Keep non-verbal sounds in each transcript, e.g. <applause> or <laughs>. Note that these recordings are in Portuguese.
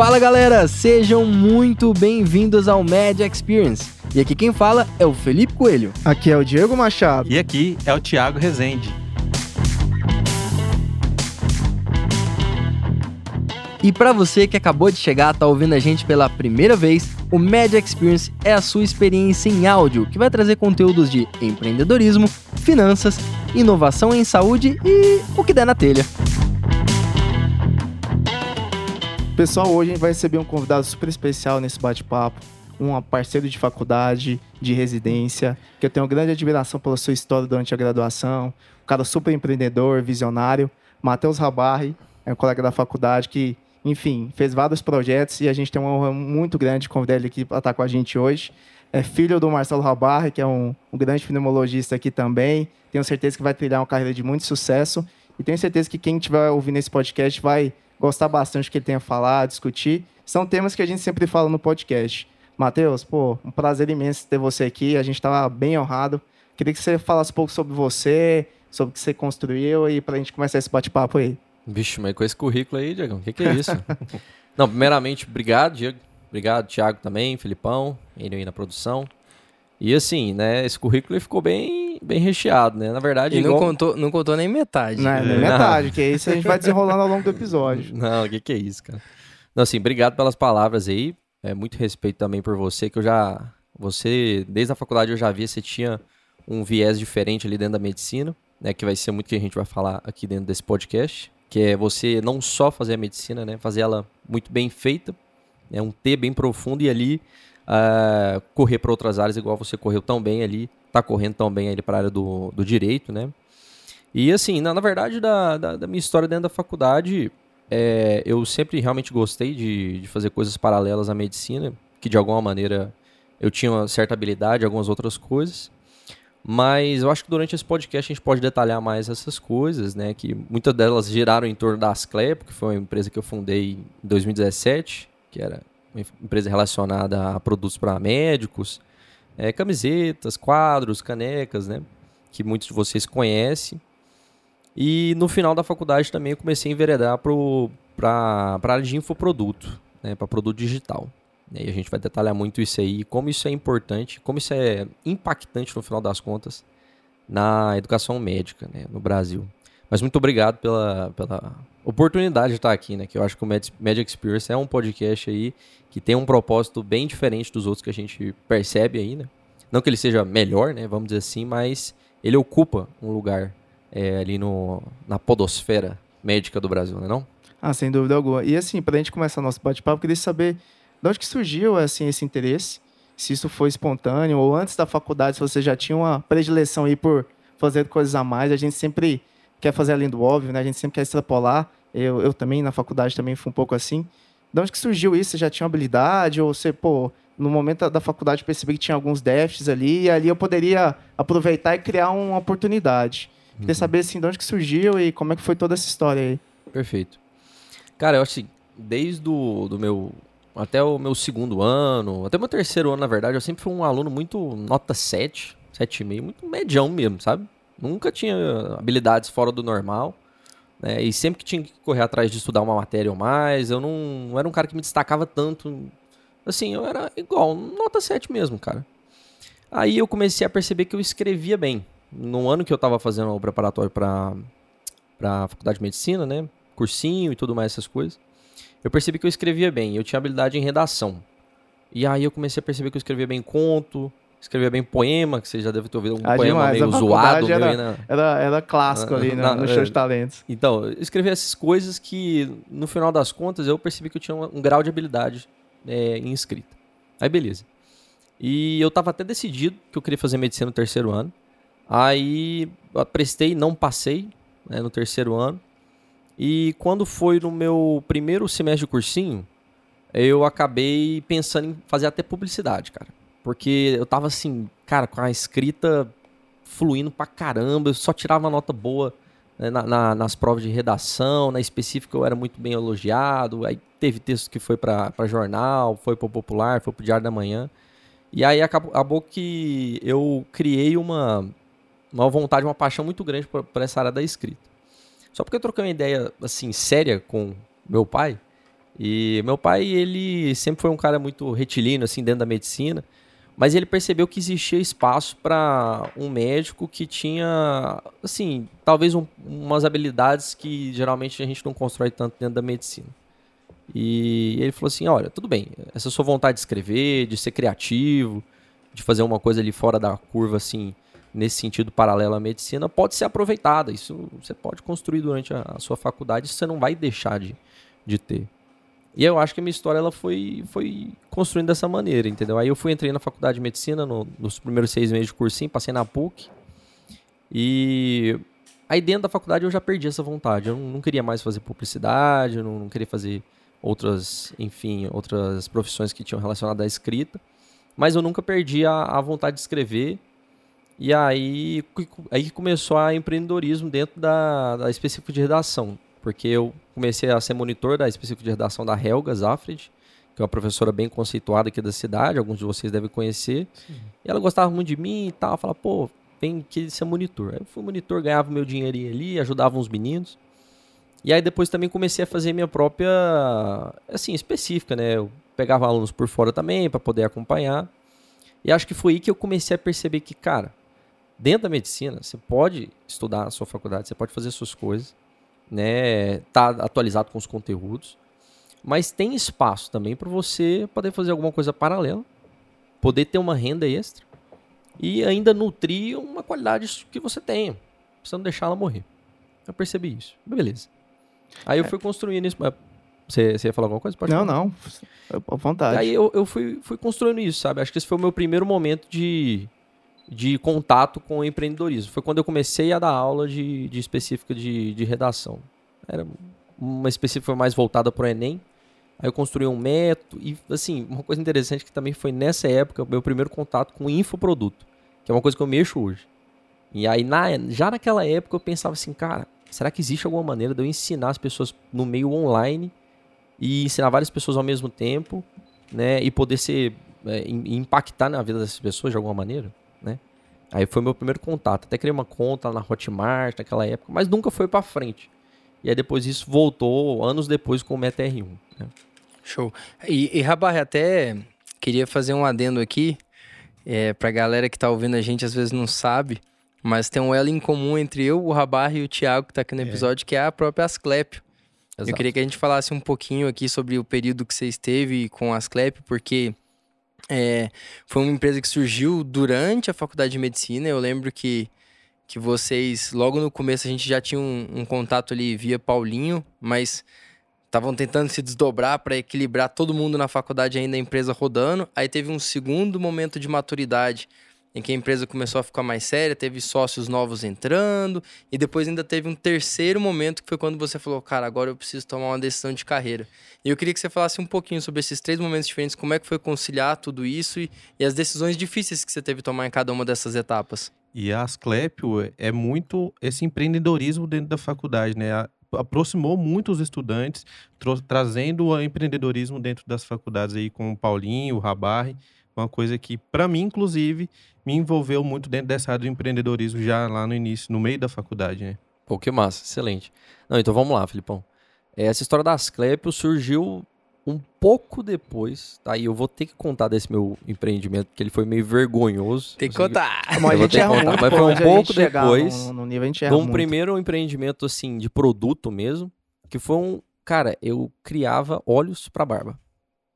Fala galera, sejam muito bem-vindos ao Media Experience. E aqui quem fala é o Felipe Coelho. Aqui é o Diego Machado. E aqui é o Thiago Rezende. E para você que acabou de chegar, tá ouvindo a gente pela primeira vez, o Media Experience é a sua experiência em áudio, que vai trazer conteúdos de empreendedorismo, finanças, inovação em saúde e o que der na telha. Pessoal, hoje a gente vai receber um convidado super especial nesse bate-papo, um parceiro de faculdade, de residência, que eu tenho grande admiração pela sua história durante a graduação, um cara super empreendedor, visionário, Matheus Rabarri, é um colega da faculdade que enfim, fez vários projetos e a gente tem uma honra muito grande de convidar ele aqui para estar com a gente hoje. É filho do Marcelo Rabarre, que é um, um grande pneumologista aqui também. Tenho certeza que vai trilhar uma carreira de muito sucesso. E tenho certeza que quem estiver ouvindo esse podcast vai gostar bastante do que ele tem a falar, discutir. São temas que a gente sempre fala no podcast. Matheus, pô, um prazer imenso ter você aqui. A gente estava bem honrado. Queria que você falasse um pouco sobre você, sobre o que você construiu e para a gente começar esse bate-papo aí. Vixe, mas com esse currículo aí, Diego, o que, que, é isso? <laughs> Não, primeiramente, obrigado, Diego. Obrigado, Thiago também, Filipão, ele aí na produção. E assim, né, esse currículo ficou bem, bem recheado, né? Na verdade, e igual... não, contou, não contou nem metade. Não, nem metade, que isso a gente vai desenrolando ao longo do episódio. <laughs> Não, o que, que é isso, cara? Não, assim, obrigado pelas palavras aí. É muito respeito também por você, que eu já. Você, desde a faculdade, eu já vi, você tinha um viés diferente ali dentro da medicina, né? Que vai ser muito que a gente vai falar aqui dentro desse podcast que é você não só fazer a medicina, né, fazer ela muito bem feita, é um T bem profundo e ali uh, correr para outras áreas igual você correu tão bem ali, tá correndo tão bem ali para a área do, do direito, né? E assim, na, na verdade, da, da, da, minha história dentro da faculdade, é, eu sempre realmente gostei de, de fazer coisas paralelas à medicina, que de alguma maneira eu tinha uma certa habilidade, algumas outras coisas. Mas eu acho que durante esse podcast a gente pode detalhar mais essas coisas, né? Que muitas delas giraram em torno da Asclep, que foi uma empresa que eu fundei em 2017, que era uma empresa relacionada a produtos para médicos, é, camisetas, quadros, canecas, né? Que muitos de vocês conhecem. E no final da faculdade também eu comecei a enveredar para a área de infoproduto, né? Para produto digital. E a gente vai detalhar muito isso aí, como isso é importante, como isso é impactante no final das contas na educação médica né, no Brasil. Mas muito obrigado pela, pela oportunidade de estar aqui, né? Que eu acho que o Magic Experience é um podcast aí que tem um propósito bem diferente dos outros que a gente percebe aí, né? Não que ele seja melhor, né? Vamos dizer assim, mas ele ocupa um lugar é, ali no, na podosfera médica do Brasil, não é não? Ah, sem dúvida alguma. E assim, para a gente começar nosso bate-papo, queria saber de onde que surgiu assim, esse interesse? Se isso foi espontâneo ou antes da faculdade, se você já tinha uma predileção aí por fazer coisas a mais, a gente sempre quer fazer além do óbvio, né? A gente sempre quer extrapolar. Eu, eu também, na faculdade, também fui um pouco assim. De onde que surgiu isso? Você já tinha habilidade? Ou você, pô, no momento da faculdade percebi que tinha alguns déficits ali, e ali eu poderia aproveitar e criar uma oportunidade. Uhum. Queria saber, assim, de onde que surgiu e como é que foi toda essa história aí. Perfeito. Cara, eu acho assim, desde do, do meu até o meu segundo ano, até o meu terceiro ano, na verdade, eu sempre fui um aluno muito nota 7, 7,5, muito medião mesmo, sabe? Nunca tinha habilidades fora do normal. Né? E sempre que tinha que correr atrás de estudar uma matéria ou mais, eu não, não era um cara que me destacava tanto. Assim, eu era igual, nota 7 mesmo, cara. Aí eu comecei a perceber que eu escrevia bem. No ano que eu estava fazendo o preparatório para a faculdade de medicina, né? Cursinho e tudo mais, essas coisas eu percebi que eu escrevia bem, eu tinha habilidade em redação. E aí eu comecei a perceber que eu escrevia bem conto, escrevia bem poema, que você já deve ter ouvido um ah, poema demais. meio zoado. Era, na... era, era clássico ali na, no show de talentos. Então, eu escrevia essas coisas que, no final das contas, eu percebi que eu tinha um, um grau de habilidade é, em escrita. Aí, beleza. E eu estava até decidido que eu queria fazer medicina no terceiro ano. Aí, prestei, não passei né, no terceiro ano. E quando foi no meu primeiro semestre de cursinho, eu acabei pensando em fazer até publicidade, cara. Porque eu tava assim, cara, com a escrita fluindo pra caramba, eu só tirava nota boa né, na, na, nas provas de redação, na específica eu era muito bem elogiado, aí teve texto que foi para jornal, foi pro Popular, foi pro Diário da Manhã. E aí acabou, acabou que eu criei uma, uma vontade, uma paixão muito grande para essa área da escrita. Só porque eu troquei uma ideia, assim, séria com meu pai, E meu pai, ele sempre foi um cara muito retilíneo, assim, dentro da medicina. Mas ele percebeu que existia espaço para um médico que tinha, assim, talvez um, umas habilidades que geralmente a gente não constrói tanto dentro da medicina. E ele falou assim: olha, tudo bem, essa sua vontade de escrever, de ser criativo, de fazer uma coisa ali fora da curva, assim, nesse sentido paralelo à medicina, pode ser aproveitada. Isso você pode construir durante a, a sua faculdade, isso você não vai deixar de, de ter. E eu acho que a minha história ela foi, foi construindo dessa maneira, entendeu? Aí eu fui, entrei na faculdade de medicina no, nos primeiros seis meses de cursinho, passei na PUC. E aí dentro da faculdade eu já perdi essa vontade. Eu não, não queria mais fazer publicidade, eu não, não, queria fazer outras, enfim, outras profissões que tinham relacionado à escrita. Mas eu nunca perdi a, a vontade de escrever. E aí, aí começou a empreendedorismo dentro da, da específica de redação porque eu comecei a ser monitor da específica de redação da Helga Zafred, que é uma professora bem conceituada aqui da cidade, alguns de vocês devem conhecer. Sim. E ela gostava muito de mim e tal, falava, pô, vem aqui ser monitor. Aí eu fui monitor, ganhava meu dinheirinho ali, ajudava uns meninos. E aí depois também comecei a fazer minha própria, assim, específica, né? Eu pegava alunos por fora também para poder acompanhar. E acho que foi aí que eu comecei a perceber que, cara, dentro da medicina, você pode estudar na sua faculdade, você pode fazer suas coisas, né, tá atualizado com os conteúdos, mas tem espaço também para você poder fazer alguma coisa paralela, poder ter uma renda extra e ainda nutrir uma qualidade que você tenha, você não deixar ela morrer. Eu percebi isso. Beleza. Aí eu é. fui construindo isso. Você, você ia falar alguma coisa? Pode não, falar. não. À vontade. Aí eu, eu fui, fui construindo isso, sabe? Acho que esse foi o meu primeiro momento de, de contato com o empreendedorismo. Foi quando eu comecei a dar aula de, de específica de, de redação. Era uma específica mais voltada para o Enem. Aí eu construí um método e, assim, uma coisa interessante que também foi nessa época meu primeiro contato com infoproduto, que é uma coisa que eu mexo hoje. E aí, na, já naquela época, eu pensava assim, cara, será que existe alguma maneira de eu ensinar as pessoas no meio online e ensinar várias pessoas ao mesmo tempo, né? E poder ser, é, impactar na vida dessas pessoas de alguma maneira? Né? Aí foi meu primeiro contato. Até criei uma conta na Hotmart naquela época, mas nunca foi para frente. E aí depois isso voltou anos depois com o Meta R1. Né? Show. E, e Rabar, até queria fazer um adendo aqui. É, pra galera que tá ouvindo a gente, às vezes não sabe, mas tem um elo em comum entre eu, o Rabar e o Thiago, que tá aqui no é. episódio, é. que é a própria Asclepio. Exato. Eu queria que a gente falasse um pouquinho aqui sobre o período que você esteve com a Asclepio, porque é, foi uma empresa que surgiu durante a faculdade de medicina. Eu lembro que, que vocês, logo no começo, a gente já tinha um, um contato ali via Paulinho, mas estavam tentando se desdobrar para equilibrar todo mundo na faculdade ainda a empresa rodando. Aí teve um segundo momento de maturidade em que a empresa começou a ficar mais séria, teve sócios novos entrando, e depois ainda teve um terceiro momento que foi quando você falou, cara, agora eu preciso tomar uma decisão de carreira. E eu queria que você falasse um pouquinho sobre esses três momentos diferentes, como é que foi conciliar tudo isso e, e as decisões difíceis que você teve que tomar em cada uma dessas etapas. E a Asclepio é muito esse empreendedorismo dentro da faculdade, né? aproximou muito os estudantes, trazendo o empreendedorismo dentro das faculdades aí com o Paulinho, o Rabarre, uma coisa que, para mim, inclusive, me envolveu muito dentro dessa área do empreendedorismo já lá no início, no meio da faculdade, né? Pô, que massa, excelente. Não, então vamos lá, Filipão. Essa história da Asclepio surgiu um pouco depois, tá? E eu vou ter que contar desse meu empreendimento, porque ele foi meio vergonhoso. Tem que contar. Mas, a gente contar. Muito, mas foi um pouco depois no, no nível, a gente de um muito. primeiro empreendimento, assim, de produto mesmo, que foi um... Cara, eu criava óleos para barba.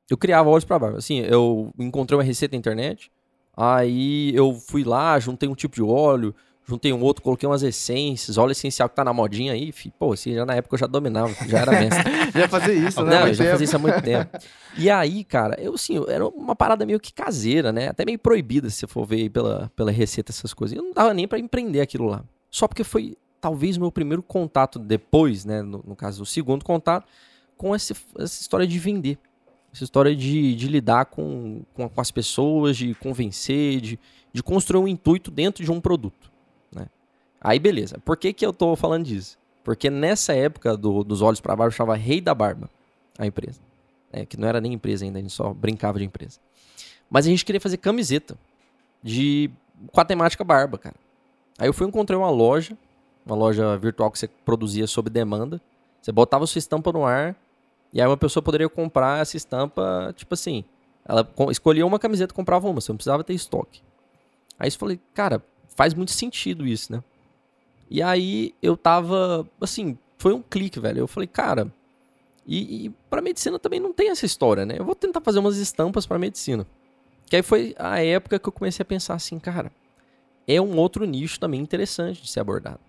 Eu criava óleos para barba. Assim, eu encontrei uma receita na internet, aí eu fui lá, juntei um tipo de óleo, juntei um outro, coloquei umas essências, óleo essencial que tá na modinha aí, fi, pô, assim, já na época eu já dominava, já era mestre. <laughs> já fazia isso, né? Não, eu já fazia isso há muito tempo. E aí, cara, eu assim, era uma parada meio que caseira, né? Até meio proibida, se você for ver pela, pela receita, essas coisas. Eu não dava nem para empreender aquilo lá. Só porque foi talvez o meu primeiro contato depois, né? No, no caso, o segundo contato, com esse, essa história de vender. Essa história de, de lidar com, com, com, as pessoas, de convencer, de, de construir um intuito dentro de um produto. Né? Aí, beleza. Por que, que eu tô falando disso? Porque nessa época do, dos olhos para barba, chamava Rei da Barba a empresa. É, que não era nem empresa ainda, a gente só brincava de empresa. Mas a gente queria fazer camiseta de com a temática barba, cara. Aí eu fui encontrei uma loja, uma loja virtual que você produzia sob demanda. Você botava sua estampa no ar, E aí uma pessoa poderia comprar essa estampa, tipo assim, ela co- escolhia uma camiseta e comprava uma, você não precisava ter estoque. Aí eu falei, cara, faz muito sentido isso, né? E aí eu tava, assim, foi um clique, velho. Eu falei, cara, e, e para medicina também não tem essa história, né? Eu vou tentar fazer umas estampas para medicina. Que aí foi a época que eu comecei a pensar assim, cara, é um outro nicho também interessante de ser abordado.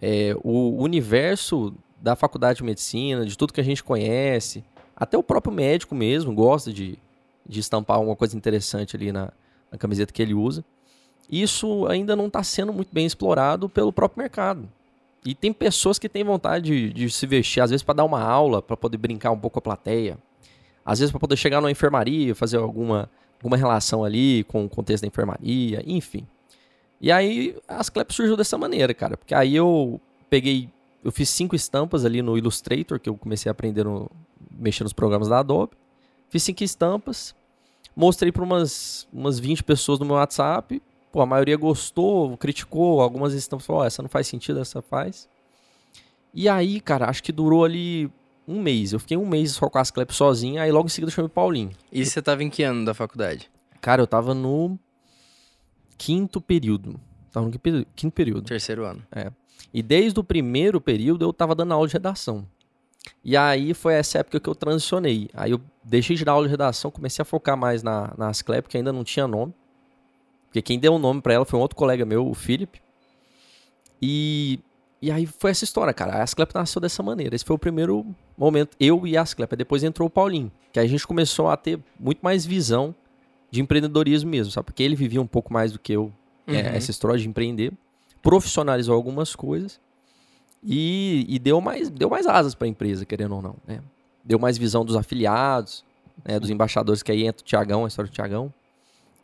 É, o universo da faculdade de medicina, de tudo que a gente conhece, até o próprio médico mesmo gosta de, de estampar alguma coisa interessante ali na, na camiseta que ele usa. Isso ainda não está sendo muito bem explorado pelo próprio mercado. E tem pessoas que têm vontade de, de se vestir, às vezes para dar uma aula, para poder brincar um pouco com a plateia, às vezes para poder chegar numa enfermaria, fazer alguma, alguma relação ali com o contexto da enfermaria, enfim. E aí a Asclep surgiu dessa maneira, cara, porque aí eu peguei, eu fiz cinco estampas ali no Illustrator, que eu comecei a aprender no, mexer nos programas da Adobe. Fiz cinco estampas, mostrei para umas, umas 20 pessoas no meu WhatsApp, Pô, a maioria gostou, criticou, algumas estampas falaram, ó, essa não faz sentido, essa faz. E aí, cara, acho que durou ali um mês. Eu fiquei um mês só com as Asclep sozinho, aí logo em seguida eu chamei o Paulinho. E você tava em que ano da faculdade? Cara, eu tava no quinto período. Tava no quinto período-. Terceiro ano. E desde o primeiro período eu tava dando aula de redação. E aí foi essa época que eu transicionei. Aí eu deixei de dar aula de redação, comecei a focar mais na, na Asclep, que ainda não tinha nome. Porque quem deu o nome pra ela foi um outro colega meu, o Felipe. E, e aí foi essa história, cara. A Asclep nasceu dessa maneira. Esse foi o primeiro momento, eu e a Asclep. Aí Depois entrou o Paulinho, que a gente começou a ter muito mais visão de empreendedorismo mesmo, sabe? Porque ele vivia um pouco mais do que eu, é, Uhum. essa história de empreender. Profissionalizou algumas coisas e, e deu, mais, deu mais asas para a empresa, querendo ou não. Né? Deu mais visão dos afiliados, né, dos embaixadores, que aí entra o Tiagão, a história do Tiagão.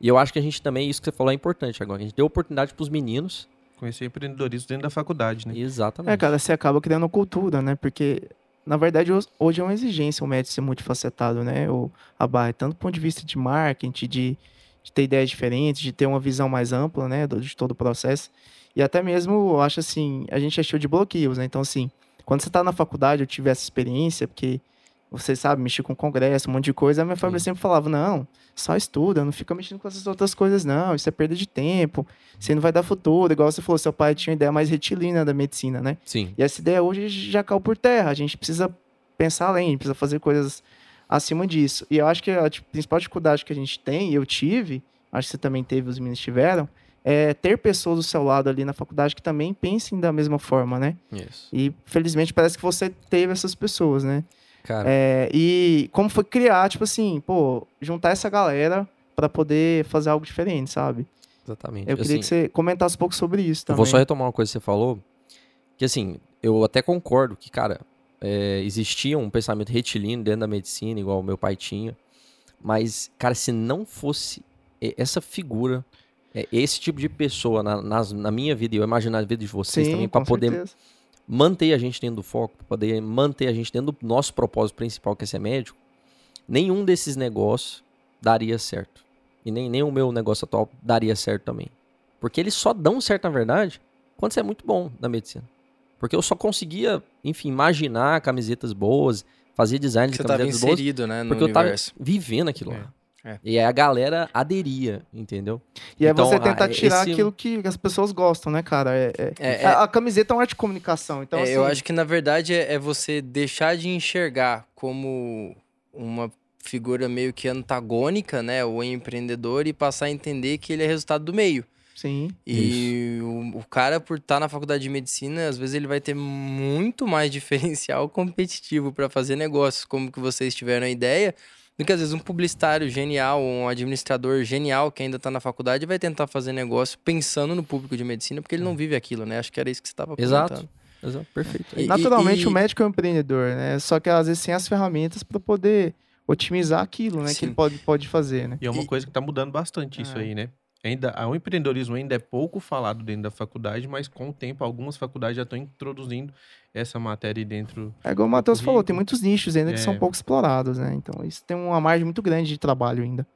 E eu acho que a gente também, isso que você falou é importante agora. A gente deu oportunidade para os meninos. Conhecer empreendedorismo dentro da faculdade, né? Exatamente. É, cara, você acaba criando cultura, né? Porque, na verdade, hoje é uma exigência o médico ser multifacetado, né? O, a barra, tanto do ponto de vista de marketing, de, de ter ideias diferentes, de ter uma visão mais ampla, né? De todo o processo. E até mesmo, eu acho assim, a gente é cheio de bloqueios, né? Então, assim, quando você tá na faculdade, eu tive essa experiência, porque você sabe, mexer com congresso, um monte de coisa, a minha família sempre falava, não, só estuda, não fica mexendo com essas outras coisas, não, isso é perda de tempo, você não vai dar futuro, igual você falou, seu pai tinha uma ideia mais retilínea da medicina, né? Sim. E essa ideia hoje já caiu por terra. A gente precisa pensar além, precisa fazer coisas acima disso. E eu acho que a tipo, principal dificuldade que a gente tem, e eu tive, acho que você também teve, os meninos tiveram, é ter pessoas do seu lado ali na faculdade que também pensem da mesma forma, né? Isso. E felizmente parece que você teve essas pessoas, né? Cara, É, e como foi criar, tipo assim, pô, juntar essa galera pra poder fazer algo diferente, sabe? exatamente. Eu queria Assim, que você comentasse um pouco sobre isso também. vou só retomar uma coisa que você falou, que assim, eu até concordo que, cara, é, existia um pensamento retilíneo dentro da medicina, igual o meu pai tinha, mas, cara, se não fosse essa figura, é, esse tipo de pessoa na, nas- na minha vida, e eu imagino na vida de vocês Sim, também, para poder certeza. manter a gente dentro do foco, para poder manter a gente dentro do nosso propósito principal, que é ser médico, nenhum desses negócios daria certo. E nem, nem o meu negócio atual daria certo também. Porque eles só dão certo, na verdade, quando você é muito bom na medicina. Porque eu só conseguia, enfim, imaginar camisetas boas, fazer design de Você camisetas boas, inserido, né, no porque eu tava universo. vivendo aquilo É. lá. É. E aí a galera aderia, entendeu? E é Então, você a- tentar tirar esse- aquilo que as pessoas gostam, né, cara? É, é- É, é- A, a camiseta é uma arte de comunicação, então É, assim, Eu acho que, na verdade, é, é você deixar de enxergar como uma figura meio que antagônica, né? O empreendedor e passar a entender que ele é resultado do meio. sim. E o, o cara, por estar na faculdade de medicina, às vezes ele vai ter muito mais <laughs> diferencial competitivo para fazer negócios, como que vocês tiveram a ideia, do que às vezes um publicitário genial, um administrador genial que ainda está na faculdade vai tentar fazer negócio pensando no público de medicina, porque ele não vive aquilo, né? Acho que era isso que você estava Exato. comentando. Exato, Perfeito. E- Naturalmente e- o médico é um empreendedor, né? Só que às vezes sem as ferramentas para poder otimizar aquilo, né? Que Sim. ele pode, pode fazer, né? E é uma E- coisa que está mudando bastante isso É. aí, né? Ainda, o empreendedorismo ainda é pouco falado dentro da faculdade, mas com o tempo algumas faculdades já estão introduzindo essa matéria dentro. É igual o Matheus falou, tem muitos nichos ainda que É. são pouco explorados, né? Então isso tem uma margem muito grande de trabalho ainda.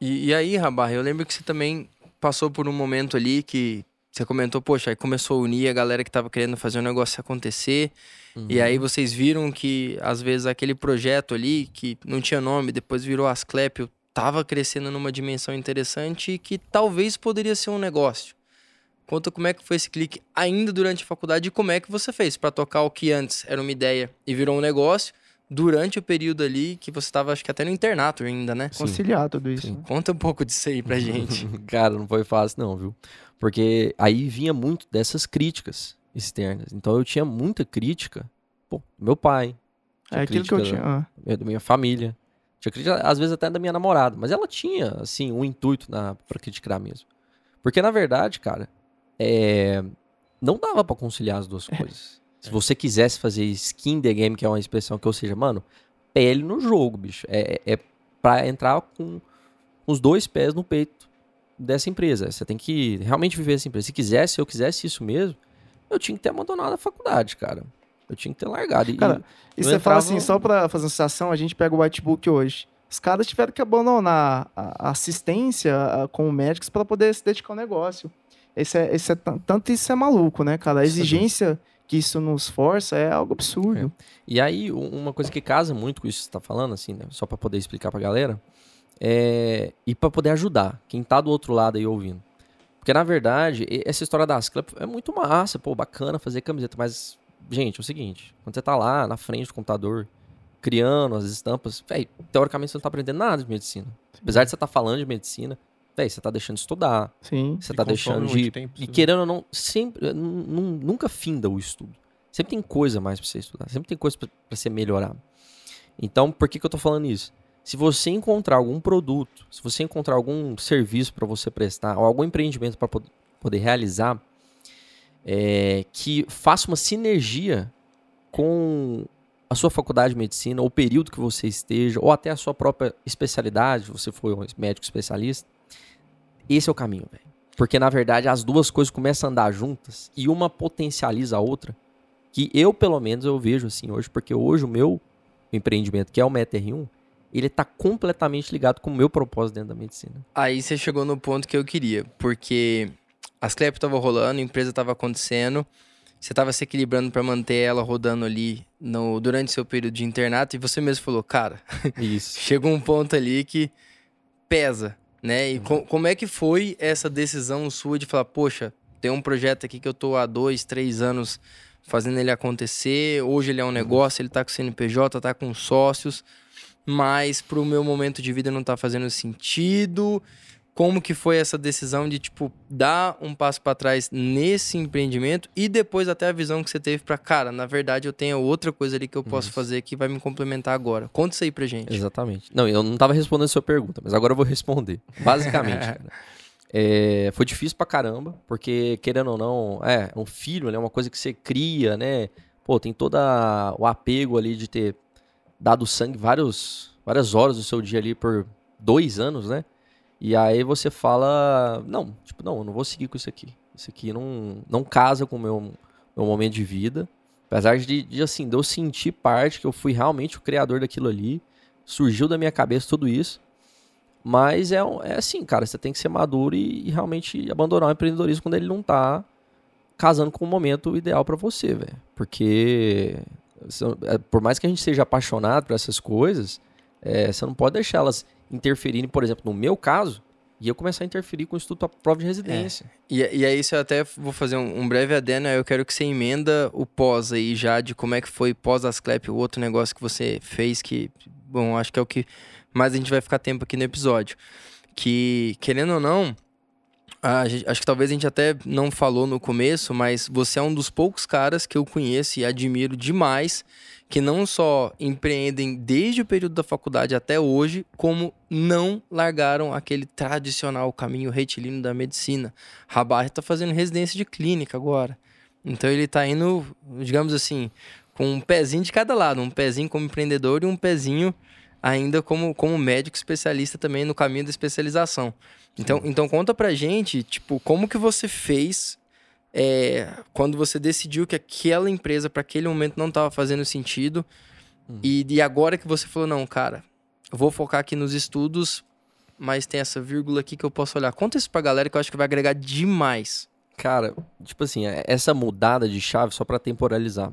E, e aí, Rabar, eu lembro que você também passou por um momento ali que você comentou, poxa, aí começou a unir a galera que tava querendo fazer o negócio acontecer. E Uhum. aí vocês viram que, às vezes, aquele projeto ali, que não tinha nome, depois virou Asclepio, tava crescendo numa dimensão interessante e que talvez poderia ser um negócio. Conta como é que foi esse clique ainda durante a faculdade e como é que você fez para tocar o que antes era uma ideia e virou um negócio durante o período ali que você tava, acho que até no internato ainda, né? Sim. Conciliar tudo isso. Né? Conta um pouco disso aí pra gente. <laughs> Cara, não foi fácil não, viu? Porque aí vinha muito dessas críticas externas. Então eu tinha muita crítica, pô, do meu pai, É aquilo que eu tinha. ah. da minha família, tinha crítica às vezes até da minha namorada, mas ela tinha assim um intuito na para criticar mesmo. Porque na verdade, cara, é, não dava pra conciliar as duas coisas. Se você quisesse fazer skin the game, que é uma expressão que ou seja, mano, pele no jogo, bicho. É, é para entrar com os dois pés no peito dessa empresa. Você tem que realmente viver essa empresa. Se quisesse, se eu quisesse isso mesmo, eu tinha que ter abandonado a faculdade, cara. Eu tinha que ter largado. E- Cara, E você fala entrava- assim, só pra fazer uma sensação, a gente pega o whitebook hoje. Os caras tiveram que abandonar a a assistência a- com médicos para poder se dedicar ao negócio. Esse é, esse é tan- tanto isso é maluco, né, cara? A é exigência que isso nos força é algo absurdo. E aí, uma coisa que casa muito com isso que você tá falando, assim, né? Só pra poder explicar pra galera, é... e pra poder ajudar quem tá do outro lado aí ouvindo. Porque, na verdade, essa história das Club é muito massa, pô, bacana fazer camiseta, mas, gente, é o seguinte, quando você tá lá na frente do computador, criando as estampas, teoricamente você não tá aprendendo nada de medicina. Apesar de você tá falando de medicina, você tá deixando de estudar, Sim. você tá deixando muito de. tempo, E sim. querendo ou não, sempre. nu- Nunca finda o estudo. Sempre tem coisa mais pra você estudar. Sempre tem coisa pra pra você melhorar. Então, por que, que eu tô falando isso? Se você encontrar algum produto, se você encontrar algum serviço para você prestar, ou algum empreendimento para poder realizar, é, que faça uma sinergia com a sua faculdade de medicina, ou o período que você esteja, ou até a sua própria especialidade, se você for um médico especialista, esse é o caminho, velho. Porque, na verdade, as duas coisas começam a andar juntas e uma potencializa a outra. Que eu, pelo menos, eu vejo assim hoje, porque hoje o meu empreendimento, que é o MetaR1, ele tá completamente ligado com o meu propósito dentro da medicina. Aí você chegou no ponto que eu queria, porque as CLEP tava rolando, a empresa tava acontecendo, você tava se equilibrando para manter ela rodando ali no, durante seu período de internato, e você mesmo falou, cara, <laughs> chega um ponto ali que pesa, né? E co- como é que foi essa decisão sua de falar, poxa, tem um projeto aqui que eu tô há dois, três anos fazendo ele acontecer, hoje ele é um negócio, ele tá com CNPJ, tá com sócios, mas pro meu momento de vida não tá fazendo sentido. Como que foi essa decisão de, tipo, dar um passo para trás nesse empreendimento e depois até a visão que você teve para cara, na verdade eu tenho outra coisa ali que eu posso Isso. fazer que vai me complementar agora. Conta isso aí pra gente. Exatamente. Não, eu não tava respondendo a sua pergunta, mas agora eu vou responder. Basicamente, <laughs> cara. é, foi difícil pra caramba, porque, querendo ou não, é, um filho, né? Uma coisa que você cria, né? Pô, tem todo o apego ali de ter dado sangue vários, várias horas do seu dia ali por dois anos, né? E aí você fala, não, tipo, não, eu não vou seguir com isso aqui. Isso aqui não, não casa com o meu, meu momento de vida. Apesar de, de, assim, de eu sentir parte que eu fui realmente o criador daquilo ali, surgiu da minha cabeça tudo isso. Mas é, é assim, cara, você tem que ser maduro e, e realmente abandonar o empreendedorismo quando ele não tá casando com o momento ideal pra você, velho. Porque é, por mais que a gente seja apaixonado por essas coisas, é, você não pode deixar elas interferirem, por exemplo, no meu caso, e eu começar a interferir com o Instituto à Prova de Residência. E, e aí, isso eu até vou fazer um, um breve adendo. aí Eu quero que você emenda o pós aí já, de como é que foi pós Asclep, o outro negócio que você fez, que, bom, acho que é o que mais a gente vai ficar tempo aqui no episódio. Que, querendo ou não, a gente- acho que talvez a gente até não falou no começo, mas você é um dos poucos caras que eu conheço e admiro demais que não só empreendem desde o período da faculdade até hoje, como não largaram aquele tradicional caminho retilíneo da medicina. Rabar está fazendo residência de clínica agora. Então ele está indo, digamos assim, com um pezinho de cada lado, um pezinho como empreendedor e um pezinho ainda como, como médico especialista também no caminho da especialização. Então, então conta pra gente, tipo, como que você fez é, quando você decidiu que aquela empresa para aquele momento não estava fazendo sentido Uhum. e, e agora que você falou, não, cara, eu vou focar aqui nos estudos, mas tem essa vírgula aqui que eu posso olhar. Conta isso pra galera que eu acho que vai agregar demais. Cara, tipo assim, é- essa mudada de chave, só pra temporalizar,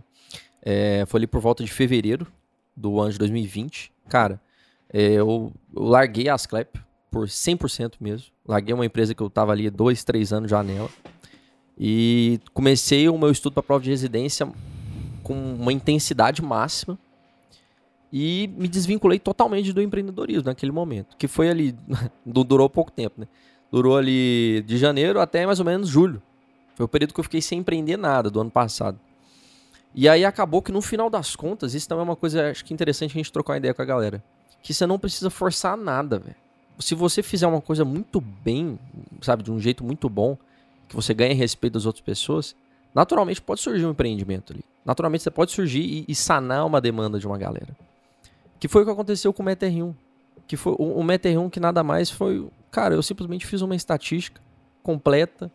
é, foi ali por volta de fevereiro do ano de 2020. Cara, é, eu, eu larguei a Asclep por 100% mesmo. Larguei uma empresa que eu tava ali dois, três anos já nela. E comecei o meu estudo para prova de residência com uma intensidade máxima. E me desvinculei totalmente do empreendedorismo naquele momento. Que foi ali. <laughs> du- durou pouco tempo, né? Durou ali de janeiro até mais ou menos julho. Foi o período que eu fiquei sem empreender nada do ano passado. E aí acabou que no final das contas, isso também é uma coisa, acho que interessante a gente trocar uma ideia com a galera. Que você não precisa forçar nada, velho. Se você fizer uma coisa muito bem, sabe, de um jeito muito bom, que você ganha respeito das outras pessoas, naturalmente pode surgir um empreendimento ali. Naturalmente você pode surgir e, e sanar uma demanda de uma galera. Que foi o que aconteceu com o MetaR1. Que foi o, o MetaR1 que nada mais foi. Cara, eu simplesmente fiz uma estatística completa,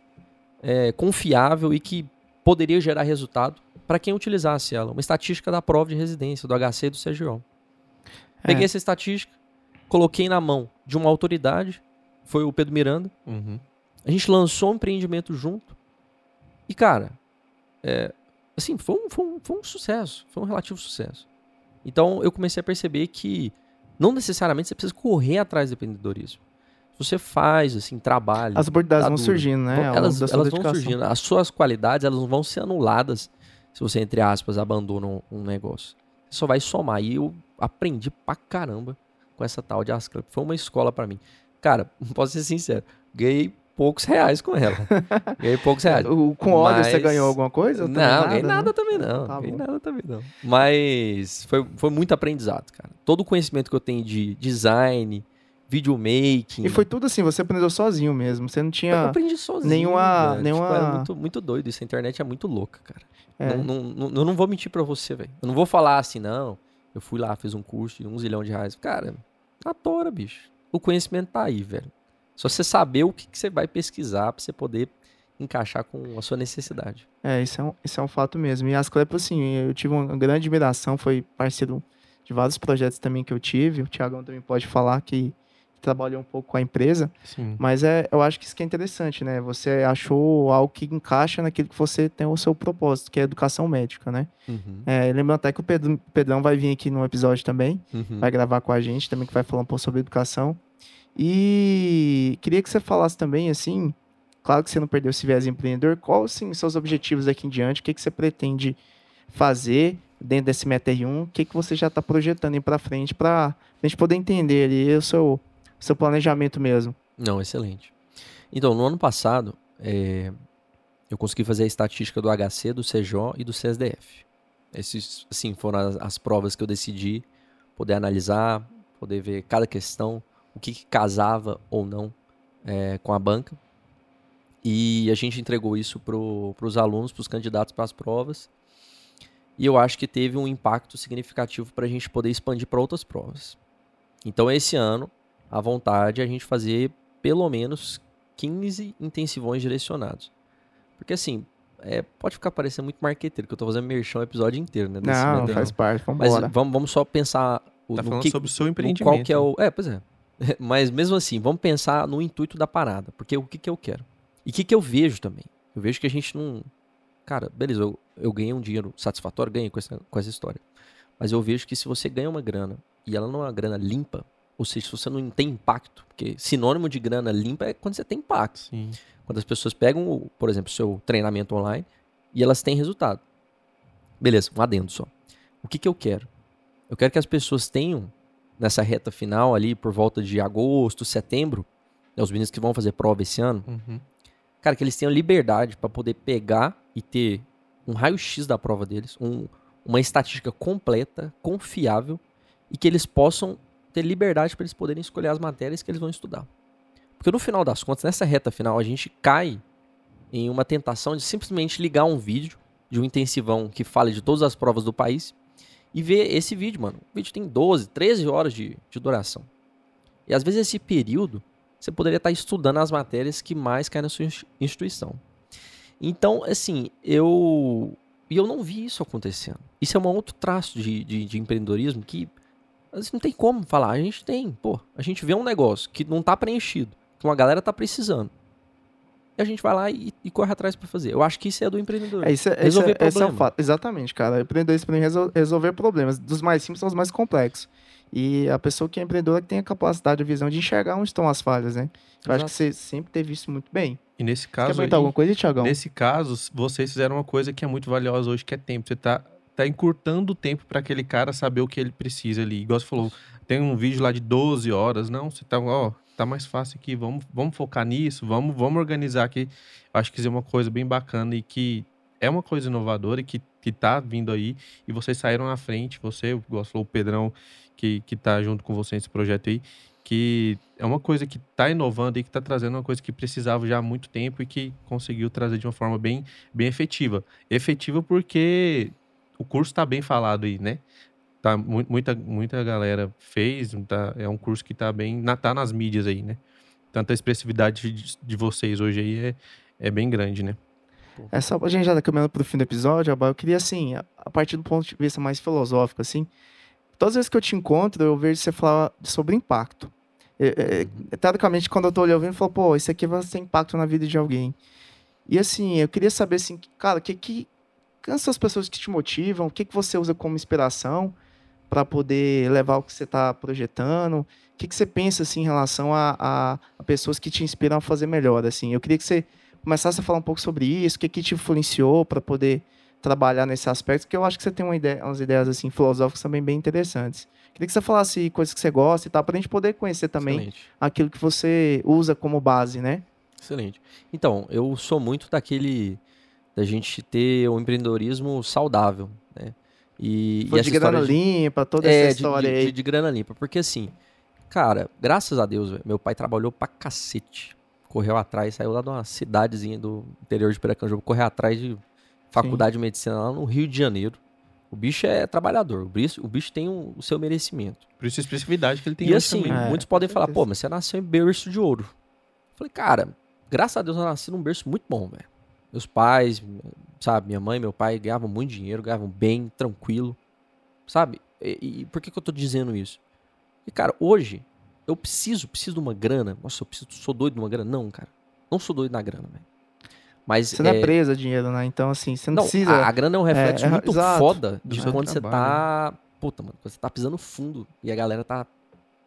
é, confiável e que poderia gerar resultado para quem utilizasse ela. Uma estatística da prova de residência, do HC e do CGO. Peguei É. essa estatística, coloquei na mão de uma autoridade, foi o Pedro Miranda. Uhum. A gente lançou um empreendimento junto. E, cara, é, assim, foi um, foi, um, foi um sucesso. Foi um relativo sucesso. Então, eu comecei a perceber que não necessariamente você precisa correr atrás do empreendedorismo. Você faz, assim, trabalho... As oportunidades tá vão surgindo, né? Vão- ao elas elas vão dedicação. surgindo. As suas qualidades, elas não vão ser anuladas se você, entre aspas, abandona um, um negócio. Você só vai somar. E eu aprendi pra caramba com essa tal de Asclep. Foi uma escola pra mim. Cara, <laughs> posso ser sincero, ganhei poucos reais com ela. <laughs> ganhei poucos reais. O- Com óleo você ganhou alguma coisa? Não, também ganhei né? nada também não. Tá ganhei nada também não. Mas foi, foi muito aprendizado, cara. Todo o conhecimento que eu tenho de design, videomaking. E foi tudo assim, você aprendeu sozinho mesmo. Você não Eu tinha. aprendi sozinho. nenhuma- velho. nenhuma- Tipo, muito, muito doido. Isso, a internet é muito louca, cara. É. Não, não, não- eu não vou mentir pra você, velho. Eu não vou falar assim, não. Eu fui lá, fiz um curso de um zilhão de reais. Cara, na tora, bicho. O conhecimento tá aí, velho. Só você saber o que, que você vai pesquisar pra você poder encaixar com a sua necessidade. É, isso é um, isso é um fato mesmo. E as Clepo, assim, eu tive uma grande admiração, foi parceiro de vários projetos também que eu tive. O Tiagão também pode falar que trabalhou um pouco com a empresa. Sim. Mas é, eu acho que isso que é interessante, né? Você achou algo que encaixa naquilo que você tem o seu propósito, que é a educação médica, né? Uhum. É, lembrando até que o Pedro, Pedrão vai vir aqui no episódio também, Uhum. vai gravar com a gente também, que vai falar um pouco sobre educação. E queria que você falasse também, assim, claro que você não perdeu esse viés empreendedor, quais, assim, seus objetivos daqui em diante, o que, que você pretende fazer dentro desse Meta R1, o que, que você já está projetando aí para frente, para a gente poder entender ali o seu, seu planejamento mesmo. Não, excelente. Então, no ano passado, é, eu consegui fazer a estatística do HC, do CJ e do CSDF. Esses, assim, foram as, as provas que eu decidi poder analisar, poder ver cada questão, o que, que casava ou não é, com a banca. E a gente entregou isso para os alunos, para os candidatos para as provas. E eu acho que teve um impacto significativo para a gente poder expandir para outras provas. Então, esse ano, a vontade a gente fazer pelo menos 15 intensivões direcionados. Porque assim, é, pode ficar parecendo muito marqueteiro, que eu tô fazendo merchan o episódio inteiro, né? desse Não, material. faz parte, vamos Mas vamos, vamos só pensar o, Tá falando que, sobre o seu empreendimento. qual que é o... É, pois é. <laughs> Mas mesmo assim, vamos pensar no intuito da parada. Porque o que que eu quero? E o que que eu vejo também? Eu vejo que a gente não... Cara, beleza, eu, eu ganhei um dinheiro satisfatório, ganhei com essa, com essa história. Mas eu vejo que se você ganha uma grana e ela não é uma grana limpa, ou seja, se você não tem impacto, porque sinônimo de grana limpa é quando você tem impacto. Sim. Quando as pessoas pegam, por exemplo, o seu treinamento online e elas têm resultado. Beleza, um adendo só. O que, que eu quero? Eu quero que as pessoas tenham, nessa reta final ali, por volta de agosto, setembro, né, os meninos que vão fazer prova esse ano, Uhum. cara, que eles tenham liberdade para poder pegar e ter um raio-x da prova deles, um- uma estatística completa, confiável, e que eles possam ter liberdade para eles poderem escolher as matérias que eles vão estudar. Porque no final das contas, nessa reta final, a gente cai em uma tentação de simplesmente ligar um vídeo de um intensivão que fale de todas as provas do país e ver esse vídeo, mano. O vídeo tem 12, 13 horas de, de duração. E às vezes esse período você poderia estar estudando as matérias que mais caem na sua ins- instituição. Então, assim, eu. E eu não vi isso acontecendo. Isso é um outro traço de, de, de empreendedorismo que assim, não tem como falar. A gente tem, pô. A gente vê um negócio que não tá preenchido, que uma galera tá precisando. e a gente vai lá e, e corre atrás para fazer. Eu acho que isso é do empreendedor. É, isso é, Resolver esse é, esse é o problema. fato. Exatamente, cara. Empreendedorismo para é resol- resolver problemas. Dos mais simples aos mais complexos. E a pessoa que é empreendedora que tem a capacidade, a visão de enxergar onde estão as falhas, né? Eu acho Exato. que você sempre teve isso muito bem. E nesse Quer caso, comentar aí, alguma coisa, Tiagão? nesse caso, vocês fizeram uma coisa que é muito valiosa hoje, que é tempo. Você tá, tá encurtando o tempo para aquele cara saber o que ele precisa ali. Igual você falou, tem um vídeo lá de 12 horas. Não, você tá, ó, tá mais fácil aqui, vamos, vamos focar nisso, vamos, vamos organizar aqui. Acho que isso é uma coisa bem bacana e que é uma coisa inovadora e que, que tá vindo aí. E vocês saíram na frente, você, igual você falou, o Pedrão, que, que tá junto com você nesse projeto aí, que é uma coisa que tá inovando e que tá trazendo uma coisa que precisava já há muito tempo e que conseguiu trazer de uma forma bem, bem efetiva. Efetiva porque o curso tá bem falado aí, né? Tá, mu- muita, muita galera fez, tá, é um curso que tá bem, tá nas mídias aí, né? Tanto a expressividade de, de vocês hoje aí é, é bem grande, né? É só a gente já tá caminhando pro fim do episódio, eu queria, assim, a, a partir do ponto de vista mais filosófico, assim, todas as vezes que eu te encontro, eu vejo você falar sobre impacto. É, é, teoricamente, quando eu tô olhando, eu falo, pô, isso aqui vai ter impacto na vida de alguém. E assim, eu queria saber, assim, cara, que que quem são as pessoas que te motivam? O que que você usa como inspiração para poder levar o que você está projetando? O que que você pensa, assim, em relação a, a, a pessoas que te inspiram a fazer melhor, assim? Eu queria que você começasse a falar um pouco sobre isso, o que que te influenciou para poder trabalhar nesse aspecto, porque eu acho que você tem uma ideia, umas ideias assim filosóficas também bem interessantes. Queria que você falasse coisas que você gosta e tal, pra gente poder conhecer também Excelente. aquilo que você usa como base, né? Excelente. Então, eu sou muito daquele da gente ter um empreendedorismo saudável, né? E, Foi e de grana de- limpa, toda é, essa de- história de, aí. de, de grana limpa. Porque assim, cara, graças a Deus, meu pai trabalhou pra cacete. Correu atrás, saiu lá de uma cidadezinha do interior de Piracanjuba, correu atrás de faculdade de medicina lá no Rio de Janeiro. O bicho é trabalhador, o bicho, o bicho tem o- o seu merecimento. Por isso a expressividade que ele tem E assim, também. É, muitos com podem falar, certeza. pô, mas você nasceu em berço de ouro. Eu Falei, cara, graças a Deus eu nasci num berço muito bom, velho. Meus pais, sabe, minha mãe e meu pai ganhavam muito dinheiro, ganhavam bem, tranquilo, sabe? E, e por que, que eu tô dizendo isso? E, cara, hoje, eu preciso, preciso de uma grana. Nossa, eu preciso, sou doido de uma grana? Não, cara. Não sou doido na grana, velho. Mas Você não é preso a dinheiro, né? Então, assim, você não, não, precisa. a, a grana é um reflexo é, muito exato, foda de seu quando você trabalho, tá. Puta, mano, quando você tá pisando fundo e a galera tá,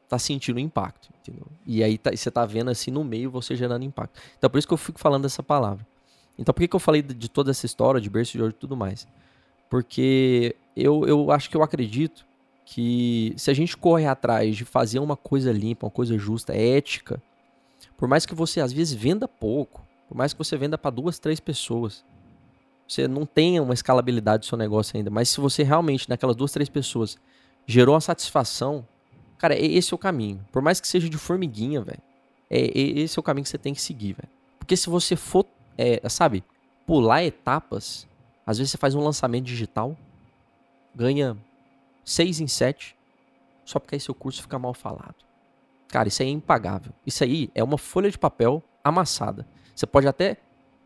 tá sentindo o impacto, entendeu? E aí tá- e você tá vendo assim no meio você gerando impacto. Então por isso que eu fico falando dessa palavra. Então por que, que eu falei de, toda essa história de berço de ouro e tudo mais? Porque eu, eu acho que eu acredito que se a gente corre atrás de fazer uma coisa limpa, uma coisa justa, ética, por mais que você às vezes venda pouco, por mais que você venda para duas, três pessoas, você não tenha uma escalabilidade do seu negócio ainda, mas se você realmente, naquelas duas, três pessoas, gerou uma satisfação, cara, esse é o caminho. Por mais que seja de formiguinha, velho, é- esse é o caminho que você tem que seguir, velho. Porque se você for, é, sabe, pular etapas, às vezes você faz um lançamento digital, ganha seis em sete, só porque aí seu curso fica mal falado. Cara, isso aí é impagável. Isso aí é uma folha de papel amassada. Você pode até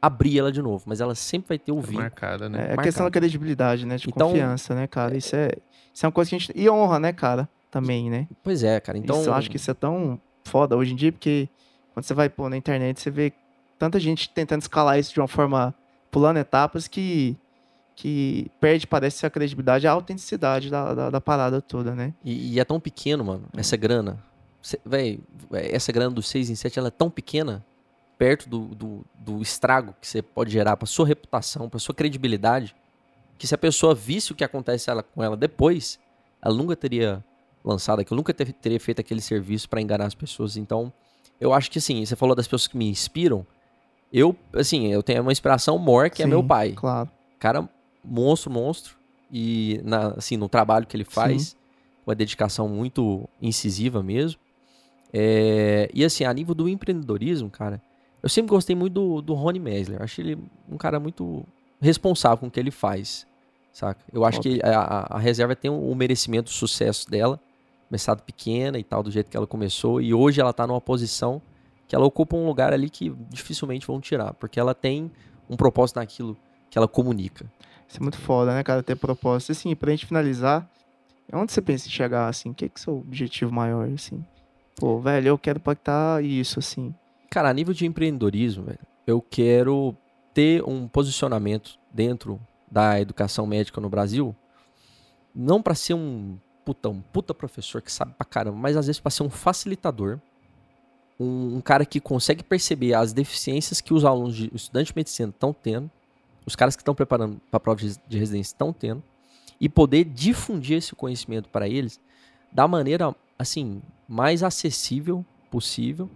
abrir ela de novo, mas ela sempre vai ter o vínculo. marcada, né? É a marcado. questão da credibilidade, né? De Então- confiança, né, cara? Isso é, isso é uma coisa que a gente. E honra, né, cara? Também, né? Pois é, cara. Então, Isso, eu acho que isso é tão foda hoje em dia, porque quando você vai pôr na internet, você vê tanta gente tentando escalar isso de uma forma pulando etapas que, que perde, parece, a credibilidade, a autenticidade da, da, da parada toda, né? E, e é tão pequeno, mano, essa grana. Véi, essa grana dos 6 em 7, ela é tão pequena perto do, do, do estrago que você pode gerar pra sua reputação, pra sua credibilidade, que se a pessoa visse o que acontece ela, com ela depois, ela nunca teria lançado aquilo, nunca ter- teria feito aquele serviço pra enganar as pessoas. Então, eu acho que assim, você falou das pessoas que me inspiram, eu, assim, eu tenho uma inspiração maior que é Sim, meu pai Claro. cara monstro, monstro. E na, assim, no trabalho que ele faz, uma dedicação muito incisiva mesmo. É, e assim, a nível do empreendedorismo, cara, eu sempre gostei muito do, do Rony Mesler. Acho ele um cara muito responsável com o que ele faz, saca? Eu acho Top. que a, a- reserva tem um, um merecimento do sucesso dela, começado pequena e tal, do jeito que ela começou, e hoje ela tá numa posição que ela ocupa um lugar ali que dificilmente vão tirar, porque ela tem um propósito naquilo que ela comunica. Isso é muito foda, né, cara? Ter propósito. Assim, pra gente finalizar, onde você pensa em chegar, assim? O que é, que é o seu objetivo maior, assim? Pô, velho, eu quero pactar isso, assim. Cara, a nível de empreendedorismo, velho, eu quero ter um posicionamento dentro da educação médica no Brasil, não para ser um puta, um puta professor que sabe pra caramba, mas às vezes para ser um facilitador, um, um, cara que consegue perceber as deficiência que os alunos, de, os estudantes de medicina estão tendo, os caras que estão preparando para a prova de, de residência estão tendo, e poder difundir esse conhecimento para eles da maneira assim mais acessível possível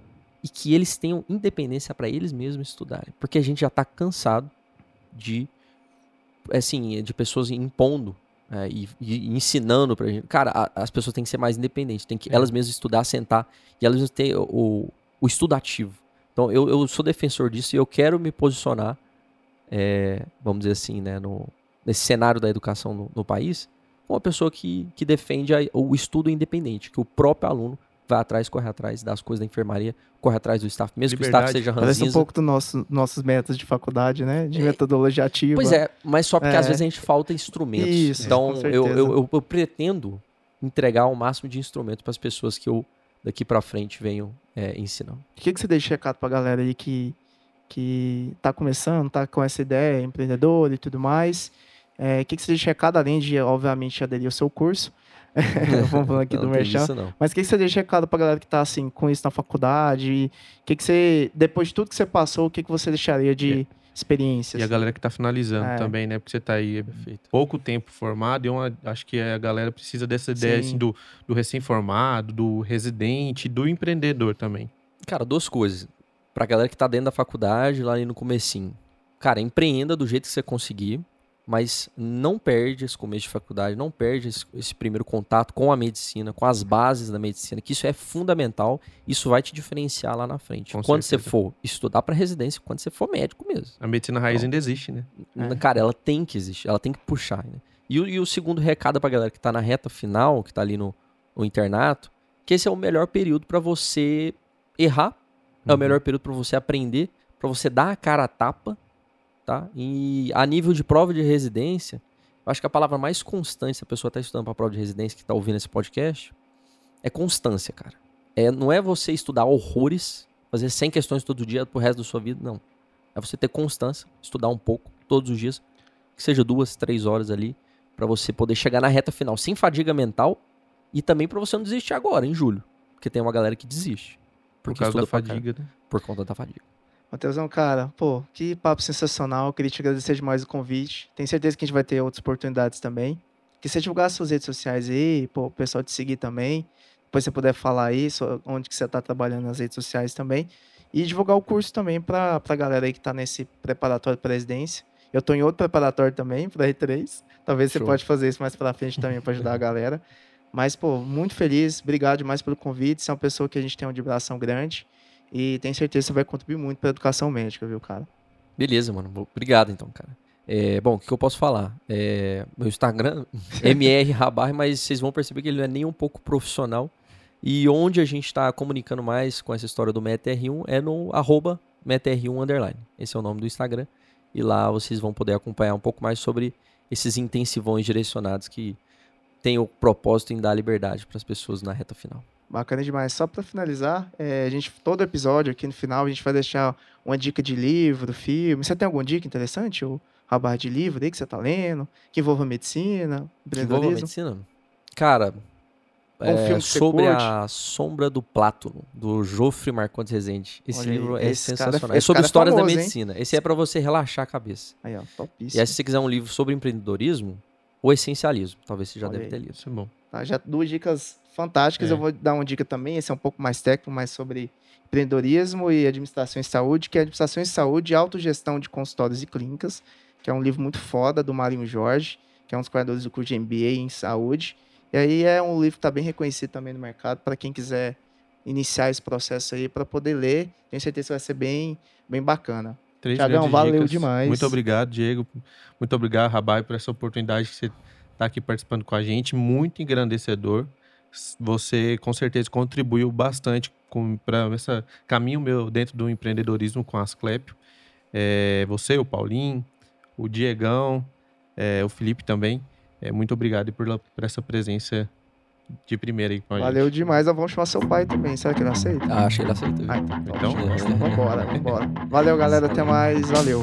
e que eles tenham independência para eles mesmos estudarem, porque a gente já está cansado de assim de pessoas impondo é, e, e, ensinando pra gente. Cara, a, as pessoas têm que ser mais independentes, tem que é. elas mesmas estudar, sentar e elas mesmas ter o, o estudo ativo. Então eu, eu sou defensor disso e eu quero me posicionar, é, vamos dizer assim, né, no, nesse cenário da educação no, no país, como uma pessoa que, que defende a, o estudo independente, que o próprio aluno vai atrás, corre atrás das coisas da enfermaria, corre atrás do staff, mesmo Liberdade. que o staff seja ranzinza. Parece um pouco dos nosso, nossos métodos de faculdade, né? De é, metodologia ativa. Pois é, mas só porque é. às vezes a gente falta instrumentos. Isso, então, eu, eu, eu, eu, pretendo entregar o máximo de instrumentos para as pessoas que eu daqui para frente venho é, ensinando. O que, que você deixa de recado para a galera aí que, que tá começando, tá com essa ideia, empreendedor e tudo mais? É, o que, que você deixa de recado, além de, obviamente, aderir ao seu curso? <laughs> Vamos falar aqui não, do Merchan. Mas o que, que você deixa recado pra galera que tá assim, com isso na faculdade? O que, que você, depois de tudo que você passou, o que, que você deixaria de experiência? E a galera que tá finalizando é. também, né? Porque você tá aí Perfeito. pouco tempo formado, e uma, acho que a galera precisa dessa ideia assim, do, do recém-formado, do residente, do empreendedor também. Cara, duas coisas. Pra galera que tá dentro da faculdade, lá no comecinho. Cara, empreenda do jeito que você conseguir mas não perde esse começo de faculdade, não perde esse, esse, primeiro contato com a medicina, com as bases da medicina, que isso é fundamental, isso vai te diferenciar lá na frente. Com quando certeza. você for estudar para residência, quando você for médico mesmo. A medicina raiz então, ainda existe, né? É. Cara, ela tem que existir, ela tem que puxar. Né? E, e, o segundo recado para galera que está na reta final, que está ali no, no, internato, que esse é o melhor período para você errar, é o uhum. melhor período para você aprender, para você dar a cara a tapa tá? E a nível de prova de residência, eu acho que a palavra mais constante, se a pessoa está estudando para prova de residência que está ouvindo esse podcast, é constância, cara. É, não é você estudar horrores, fazer 100 questões todo dia pro resto da sua vida, não. É você ter constância, estudar um pouco todos os dias, que seja duas, três horas ali, para você poder chegar na reta final sem fadiga mental e também para você não desistir agora, em julho. Porque tem uma galera que desiste. Por causa da fadiga, né? Por conta da fadiga. Matheusão, cara, pô, que papo sensacional. Queria te agradecer demais o convite. Tenho certeza que a gente vai ter outras oportunidades também. Que você divulgar suas redes sociais aí, pô, o pessoal te seguir também. Depois você puder falar aí onde que você está trabalhando nas redes sociais também. E divulgar o curso também para a galera aí que está nesse preparatório de presidência. Eu estou em outro preparatório também, para R3. Talvez Show. você pode fazer isso mais para frente também para ajudar a galera. Mas, pô, muito feliz. Obrigado demais pelo convite. Você é uma pessoa que a gente tem uma vibração grande. E tenho certeza que você vai contribuir muito para a educação médica, viu, cara? Beleza, mano. Obrigado, então, cara. É, bom, o que eu posso falar? É, meu Instagram, <laughs> MR Rabar, mas vocês vão perceber que ele não é nem um pouco profissional. E onde a gente está comunicando mais com essa história do MetaR1 é no arroba MetaR1 underline. Esse é o nome do Instagram. E lá vocês vão poder acompanhar um pouco mais sobre esses intensivões direcionados que têm o propósito em dar liberdade para as pessoas na reta final. Bacana demais. Só para finalizar, é, a gente todo episódio aqui no final a gente vai deixar uma dica de livro, filme. Você tem alguma dica interessante ou rabar de livro aí que você está lendo, que envolva medicina, que envolva medicina? Cara, um é, sobre a Sombra do Plátono, do Jofre Marcondes Rezende. Esse Olha livro aí, é sensacional. Cara, é sobre histórias é famoso, da medicina. Hein? Esse é para você relaxar a cabeça. Aí, ó, topíssimo. E aí, se você quiser um livro sobre empreendedorismo, o essencialismo. Talvez você já Olha deve aí. ter lido. Isso é bom. Tá, já duas dicas fantásticas. É. Eu vou dar uma dica também, esse é um pouco mais técnico, mais sobre empreendedorismo e administração em saúde, que é administração em saúde e autogestão de consultórios e clínicas, que é um livro muito foda do Marinho Jorge, que é um dos criadores do curso de MBA em saúde. E aí é um livro que está bem reconhecido também no mercado para quem quiser iniciar esse processo aí para poder ler. Tenho certeza que vai ser bem, bem bacana. Três Tiagão, valeu dicas. demais. Muito obrigado, Diego. Muito obrigado, Rabai, por essa oportunidade que você está aqui participando com a gente. Muito engrandecedor você com certeza contribuiu bastante para esse caminho meu dentro do empreendedorismo com as Clepio. É, você, o Paulinho, o Diegão, é, o Felipe também. É, muito obrigado por, por essa presença de primeira aí com a gente. Valeu demais. Vamos chamar seu pai também. Será que ele aceita? Ah, acho que ele aceita. Ah, então, Então, <laughs> vambora, vambora. Valeu, galera. Até mais. Valeu.